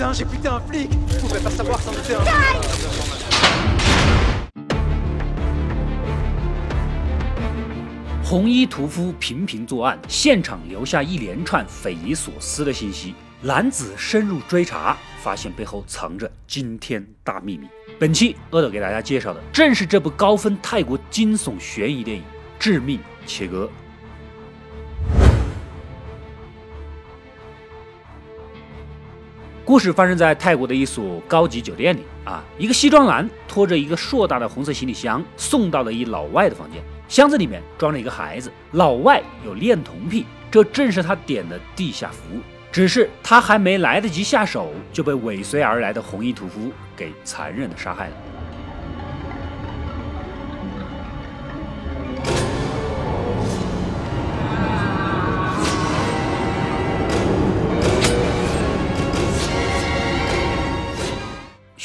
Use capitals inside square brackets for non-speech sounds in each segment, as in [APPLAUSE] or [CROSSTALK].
[LAUGHS] 红衣屠夫频频作案，现场留下一连串匪夷所思的信息。男子深入追查，发现背后藏着惊天大秘密。本期阿斗给大家介绍的正是这部高分泰国惊悚悬疑电影《致命切割》。故事发生在泰国的一所高级酒店里啊，一个西装男拖着一个硕大的红色行李箱送到了一老外的房间，箱子里面装着一个孩子。老外有恋童癖，这正是他点的地下服务。只是他还没来得及下手，就被尾随而来的红衣屠夫给残忍的杀害了。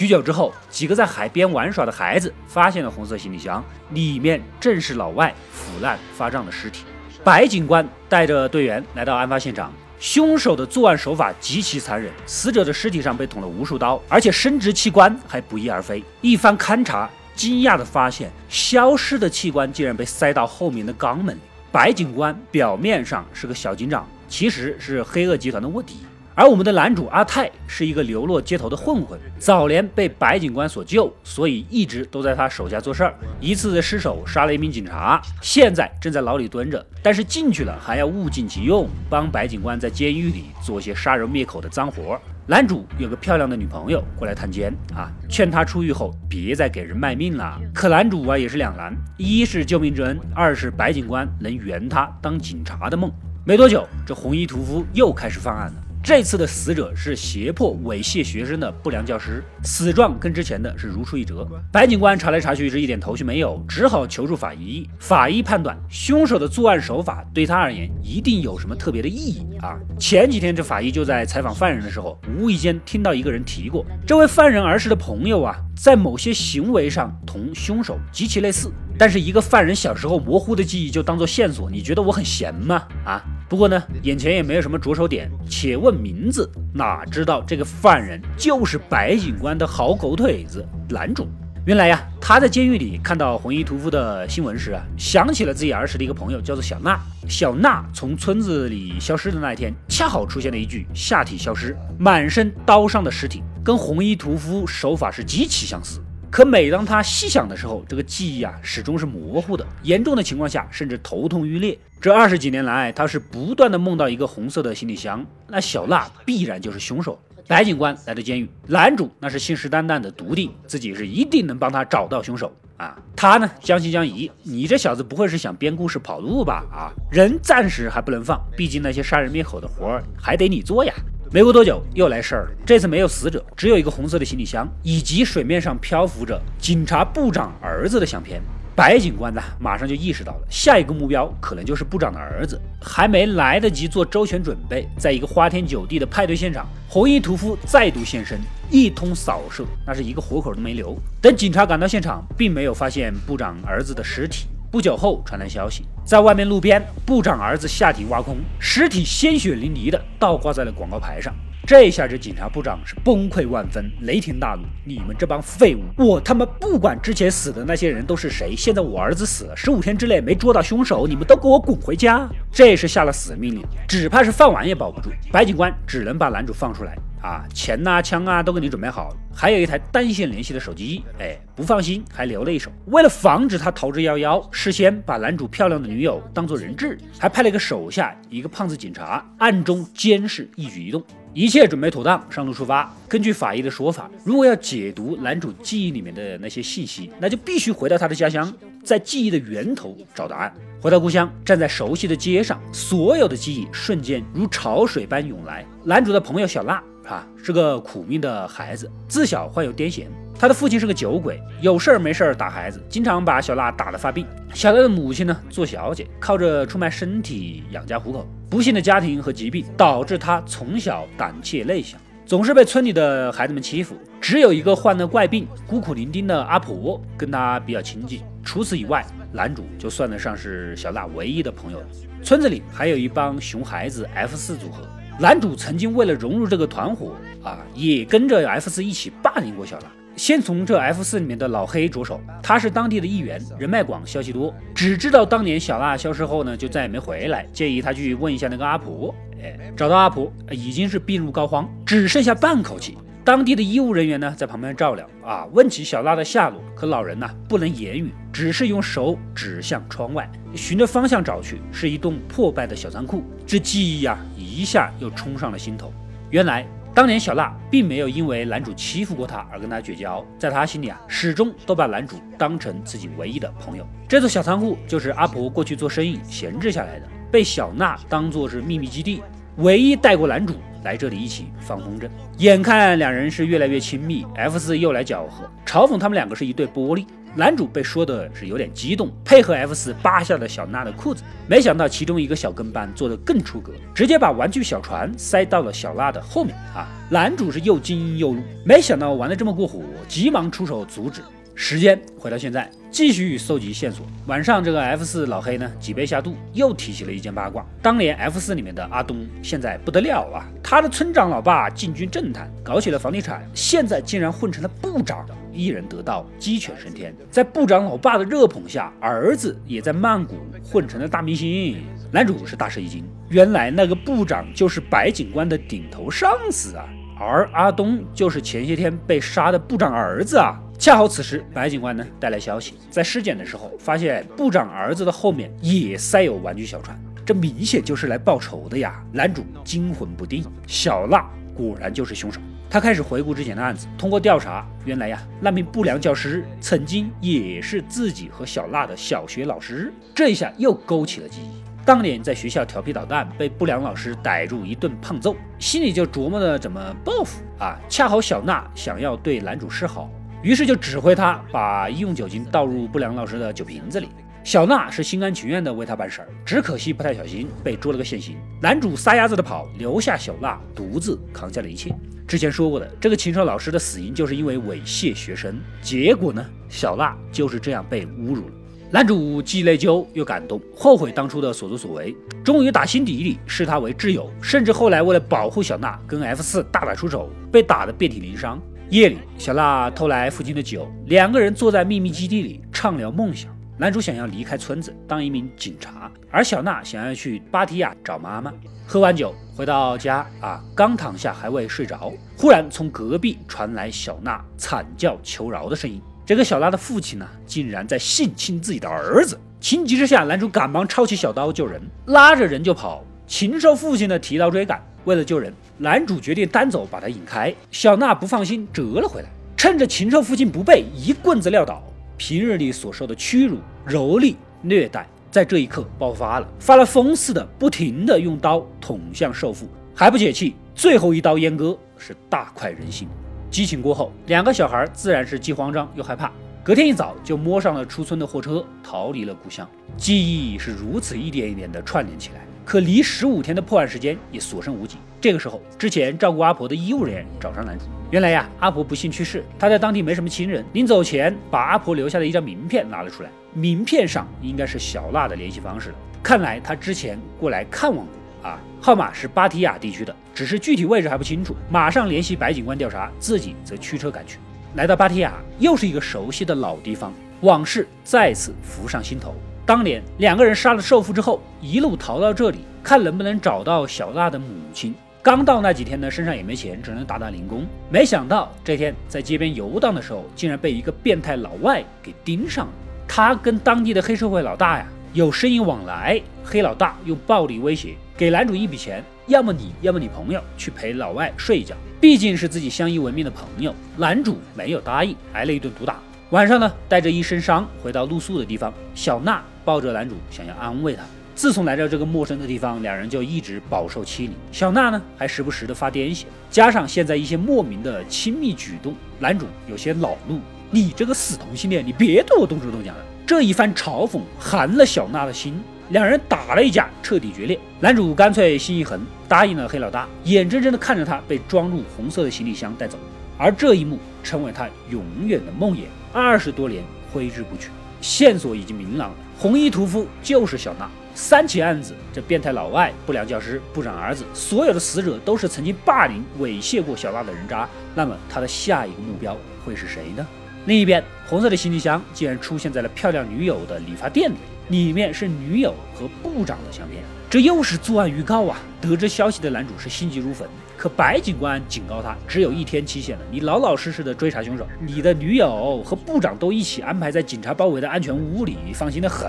许久之后，几个在海边玩耍的孩子发现了红色行李箱，里面正是老外腐烂发胀的尸体。白警官带着队员来到案发现场，凶手的作案手法极其残忍，死者的尸体上被捅了无数刀，而且生殖器官还不翼而飞。一番勘查，惊讶地发现，消失的器官竟然被塞到后面的肛门里。白警官表面上是个小警长，其实是黑恶集团的卧底。而我们的男主阿泰是一个流落街头的混混，早年被白警官所救，所以一直都在他手下做事儿。一次失手杀了一名警察，现在正在牢里蹲着。但是进去了还要物尽其用，帮白警官在监狱里做些杀人灭口的脏活。男主有个漂亮的女朋友过来探监啊，劝他出狱后别再给人卖命了。可男主啊也是两难，一是救命之恩，二是白警官能圆他当警察的梦。没多久，这红衣屠夫又开始犯案了。这次的死者是胁迫猥亵学生的不良教师，死状跟之前的是如出一辙。白警官查来查去是一点头绪没有，只好求助法医。法医判断凶手的作案手法对他而言一定有什么特别的意义啊！前几天这法医就在采访犯人的时候，无意间听到一个人提过，这位犯人儿时的朋友啊，在某些行为上同凶手极其类似。但是一个犯人小时候模糊的记忆就当做线索，你觉得我很闲吗？啊？不过呢，眼前也没有什么着手点。且问名字，哪知道这个犯人就是白警官的好狗腿子男主。原来呀，他在监狱里看到红衣屠夫的新闻时啊，想起了自己儿时的一个朋友，叫做小娜。小娜从村子里消失的那一天，恰好出现了一具下体消失、满身刀伤的尸体，跟红衣屠夫手法是极其相似。可每当他细想的时候，这个记忆啊始终是模糊的，严重的情况下甚至头痛欲裂。这二十几年来，他是不断的梦到一个红色的行李箱，那小娜必然就是凶手。白警官来到监狱，男主那是信誓旦旦的笃定自己是一定能帮他找到凶手啊。他呢将信将疑，你这小子不会是想编故事跑路吧？啊，人暂时还不能放，毕竟那些杀人灭口的活儿还得你做呀。没过多久，又来事儿了。这次没有死者，只有一个红色的行李箱，以及水面上漂浮着警察部长儿子的相片。白警官呢，马上就意识到了下一个目标可能就是部长的儿子。还没来得及做周全准备，在一个花天酒地的派对现场，红衣屠夫再度现身，一通扫射，那是一个活口都没留。等警察赶到现场，并没有发现部长儿子的尸体。不久后传来消息，在外面路边，部长儿子下体挖空，尸体鲜血淋漓的倒挂在了广告牌上。这下这警察部长是崩溃万分，雷霆大怒：你们这帮废物，我他妈不管之前死的那些人都是谁，现在我儿子死了，十五天之内没捉到凶手，你们都给我滚回家！这是下了死命令，只怕是饭碗也保不住。白警官只能把男主放出来。啊，钱呐、枪啊都给你准备好，还有一台单线联系的手机。哎，不放心，还留了一手。为了防止他逃之夭夭，事先把男主漂亮的女友当做人质，还派了一个手下，一个胖子警察，暗中监视一举一动。一切准备妥当，上路出发。根据法医的说法，如果要解读男主记忆里面的那些信息，那就必须回到他的家乡，在记忆的源头找答案。回到故乡，站在熟悉的街上，所有的记忆瞬间如潮水般涌来。男主的朋友小娜。啊，是个苦命的孩子，自小患有癫痫。他的父亲是个酒鬼，有事儿没事儿打孩子，经常把小娜打得发病。小娜的母亲呢，做小姐，靠着出卖身体养家糊口。不幸的家庭和疾病导致他从小胆怯内向，总是被村里的孩子们欺负。只有一个患了怪病、孤苦伶仃的阿婆跟他比较亲近。除此以外，男主就算得上是小娜唯一的朋友了。村子里还有一帮熊孩子 F 四组合。男主曾经为了融入这个团伙啊，也跟着 F 四一起霸凌过小娜。先从这 F 四里面的老黑着手，他是当地的一员，人脉广，消息多，只知道当年小娜消失后呢，就再也没回来，建议他去问一下那个阿婆。哎，找到阿婆，已经是病入膏肓，只剩下半口气。当地的医务人员呢，在旁边照料啊，问起小娜的下落，可老人呢不能言语，只是用手指向窗外，循着方向找去，是一栋破败的小仓库。这记忆呀，一下又冲上了心头。原来当年小娜并没有因为男主欺负过她而跟他绝交，在她心里啊，始终都把男主当成自己唯一的朋友。这座小仓库就是阿婆过去做生意闲置下来的，被小娜当做是秘密基地，唯一带过男主。来这里一起放风筝，眼看两人是越来越亲密，F 四又来搅和，嘲讽他们两个是一对玻璃。男主被说的是有点激动，配合 F 四扒下了小娜的裤子，没想到其中一个小跟班做的更出格，直接把玩具小船塞到了小娜的后面啊！男主是又惊又怒，没想到玩的这么过火，急忙出手阻止。时间回到现在，继续搜集线索。晚上，这个 F 四老黑呢，几杯下肚，又提起了一件八卦。当年 F 四里面的阿东，现在不得了啊！他的村长老爸进军政坛，搞起了房地产，现在竟然混成了部长，一人得道，鸡犬升天。在部长老爸的热捧下，儿子也在曼谷混成了大明星。男主是大吃一惊，原来那个部长就是白警官的顶头上司啊，而阿东就是前些天被杀的部长儿子啊。恰好此时，白警官呢带来消息，在尸检的时候发现部长儿子的后面也塞有玩具小船，这明显就是来报仇的呀！男主惊魂不定，小娜果然就是凶手。他开始回顾之前的案子，通过调查，原来呀，那名不良教师曾经也是自己和小娜的小学老师，这一下又勾起了记忆。当年在学校调皮捣蛋，被不良老师逮住一顿胖揍，心里就琢磨着怎么报复啊。恰好小娜想要对男主示好。于是就指挥他把医用酒精倒入不良老师的酒瓶子里。小娜是心甘情愿的为他办事儿，只可惜不太小心被捉了个现行。男主撒丫子的跑，留下小娜独自扛下了一切。之前说过的，这个禽兽老师的死因就是因为猥亵学生。结果呢，小娜就是这样被侮辱了。男主既内疚又感动，后悔当初的所作所为，终于打心底里视他为挚友，甚至后来为了保护小娜，跟 F 四大打出手，被打得遍体鳞伤。夜里，小娜偷来父亲的酒，两个人坐在秘密基地里畅聊梦想。男主想要离开村子当一名警察，而小娜想要去芭提雅找妈妈。喝完酒回到家啊，刚躺下还未睡着，忽然从隔壁传来小娜惨叫求饶的声音。这个小娜的父亲呢，竟然在性侵自己的儿子。情急之下，男主赶忙抄起小刀救人，拉着人就跑。禽兽父亲的提刀追赶。为了救人，男主决定单走，把他引开。小娜不放心，折了回来，趁着禽兽父亲不备，一棍子撂倒。平日里所受的屈辱、蹂躏、虐待，在这一刻爆发了，发了疯似的，不停的用刀捅向兽父，还不解气，最后一刀阉割，是大快人心。激情过后，两个小孩自然是既慌张又害怕。隔天一早，就摸上了出村的货车，逃离了故乡。记忆是如此一点一点的串联起来。可离十五天的破案时间也所剩无几。这个时候，之前照顾阿婆的医务人员找上男主。原来呀，阿婆不幸去世，他在当地没什么亲人。临走前，把阿婆留下的一张名片拿了出来，名片上应该是小娜的联系方式了。看来他之前过来看望过啊，号码是芭提雅地区的，只是具体位置还不清楚。马上联系白警官调查，自己则驱车赶去。来到芭提雅，又是一个熟悉的老地方，往事再次浮上心头。当年两个人杀了兽父之后，一路逃到这里，看能不能找到小娜的母亲。刚到那几天呢，身上也没钱，只能打打零工。没想到这天在街边游荡的时候，竟然被一个变态老外给盯上了。他跟当地的黑社会老大呀有生意往来，黑老大用暴力威胁，给男主一笔钱，要么你要么你朋友去陪老外睡一觉，毕竟是自己相依为命的朋友。男主没有答应，挨了一顿毒打。晚上呢，带着一身伤回到露宿的地方，小娜。抱着男主想要安慰他。自从来到这个陌生的地方，两人就一直饱受欺凌。小娜呢，还时不时的发癫痫，加上现在一些莫名的亲密举动，男主有些恼怒。你这个死同性恋，你别对我动手动脚的！这一番嘲讽寒了小娜的心，两人打了一架，彻底决裂。男主干脆心一横，答应了黑老大，眼睁睁的看着他被装入红色的行李箱带走。而这一幕成为他永远的梦魇，二十多年挥之不去。线索已经明朗了。红衣屠夫就是小娜，三起案子，这变态老外、不良教师、部长儿子，所有的死者都是曾经霸凌、猥亵过小娜的人渣。那么他的下一个目标会是谁呢？另一边，红色的行李箱竟然出现在了漂亮女友的理发店里，里面是女友和部长的相片，这又是作案预告啊！得知消息的男主是心急如焚，可白警官警告他，只有一天期限了，你老老实实的追查凶手，你的女友和部长都一起安排在警察包围的安全屋里，放心的很。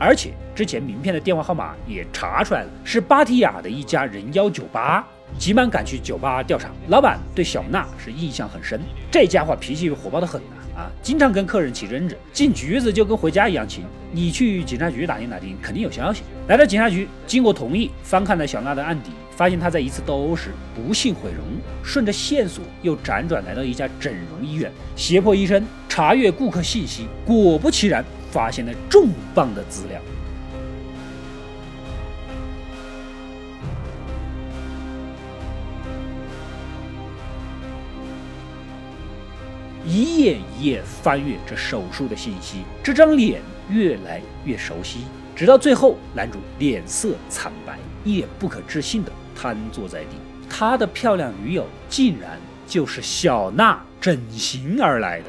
而且之前名片的电话号码也查出来了，是巴提雅的一家人妖酒吧。急忙赶去酒吧调查，老板对小娜是印象很深，这家伙脾气火爆的很。啊，经常跟客人起争执，进局子就跟回家一样亲。你去警察局打听打听，肯定有消息。来到警察局，经过同意，翻看了小娜的案底，发现她在一次斗殴时不幸毁容。顺着线索，又辗转来到一家整容医院，胁迫医生查阅顾客信息。果不其然，发现了重磅的资料。一页一页翻阅这手术的信息，这张脸越来越熟悉，直到最后，男主脸色惨白，一脸不可置信的瘫坐在地。他的漂亮女友竟然就是小娜整形而来的。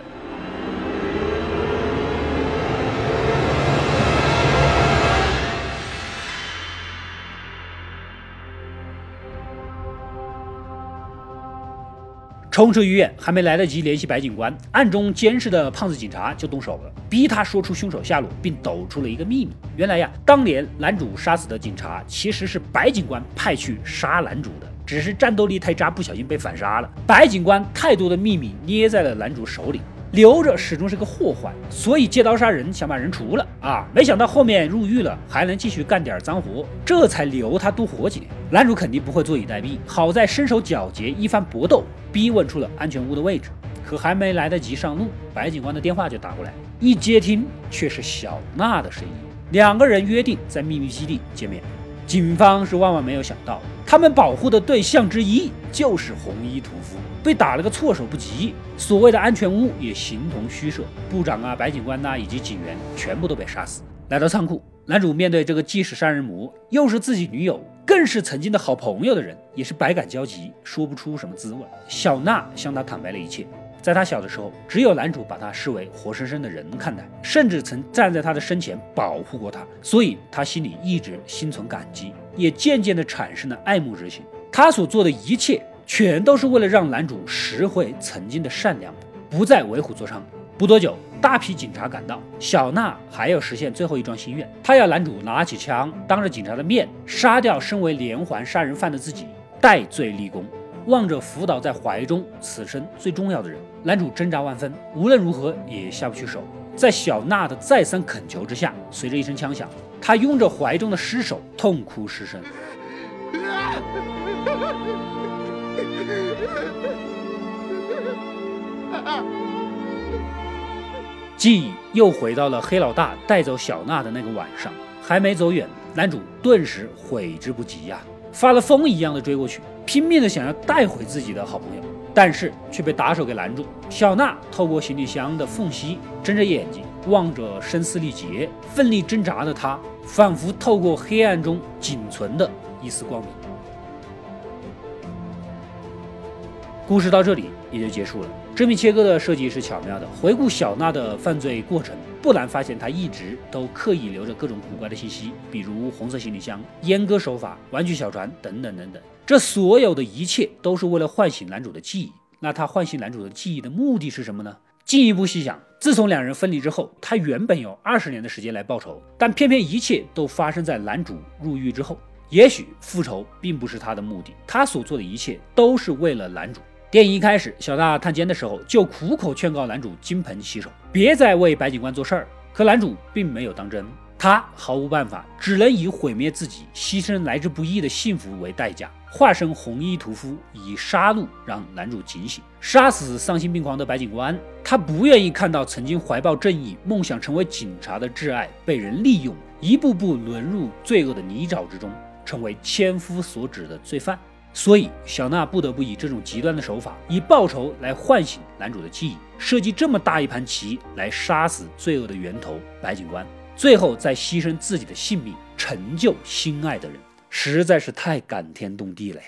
冲出医院，还没来得及联系白警官，暗中监视的胖子警察就动手了，逼他说出凶手下落，并抖出了一个秘密。原来呀，当年男主杀死的警察其实是白警官派去杀男主的，只是战斗力太渣，不小心被反杀了。白警官太多的秘密捏在了男主手里。留着始终是个祸患，所以借刀杀人想把人除了啊！没想到后面入狱了，还能继续干点脏活，这才留他多活几年。男主肯定不会坐以待毙，好在身手矫捷，一番搏斗，逼问出了安全屋的位置。可还没来得及上路，白警官的电话就打过来，一接听却是小娜的声音。两个人约定在秘密基地见面。警方是万万没有想到，他们保护的对象之一就是红衣屠夫。被打了个措手不及，所谓的安全屋也形同虚设，部长啊、白警官呐以及警员全部都被杀死。来到仓库，男主面对这个既是杀人魔，又是自己女友，更是曾经的好朋友的人，也是百感交集，说不出什么滋味。小娜向他坦白了一切，在他小的时候，只有男主把他视为活生生的人看待，甚至曾站在他的身前保护过他，所以他心里一直心存感激，也渐渐的产生了爱慕之情。他所做的一切。全都是为了让男主拾回曾经的善良，不再为虎作伥。不多久，大批警察赶到，小娜还要实现最后一桩心愿，她要男主拿起枪，当着警察的面杀掉身为连环杀人犯的自己，戴罪立功。望着辅导在怀中此生最重要的人，男主挣扎万分，无论如何也下不去手。在小娜的再三恳求之下，随着一声枪响，他拥着怀中的尸首痛哭失声。记忆又回到了黑老大带走小娜的那个晚上，还没走远，男主顿时悔之不及呀，发了疯一样的追过去，拼命的想要带回自己的好朋友，但是却被打手给拦住。小娜透过行李箱的缝隙，睁着眼睛望着声嘶力竭、奋力挣扎的他，仿佛透过黑暗中仅存的一丝光明。故事到这里也就结束了。这名切割的设计是巧妙的。回顾小娜的犯罪过程，不难发现她一直都刻意留着各种古怪的信息，比如红色行李箱、阉割手法、玩具小船等等等等。这所有的一切都是为了唤醒男主的记忆。那他唤醒男主的记忆的目的是什么呢？进一步细想，自从两人分离之后，他原本有二十年的时间来报仇，但偏偏一切都发生在男主入狱之后。也许复仇并不是他的目的，他所做的一切都是为了男主。电影一开始，小娜探监的时候就苦口劝告男主金盆洗手，别再为白警官做事儿。可男主并没有当真，他毫无办法，只能以毁灭自己、牺牲来之不易的幸福为代价，化身红衣屠夫，以杀戮让男主警醒，杀死丧心病狂的白警官。他不愿意看到曾经怀抱正义、梦想成为警察的挚爱被人利用，一步步沦入罪恶的泥沼之中，成为千夫所指的罪犯。所以，小娜不得不以这种极端的手法，以报仇来唤醒男主的记忆，设计这么大一盘棋来杀死罪恶的源头白警官，最后再牺牲自己的性命，成就心爱的人，实在是太感天动地了呀！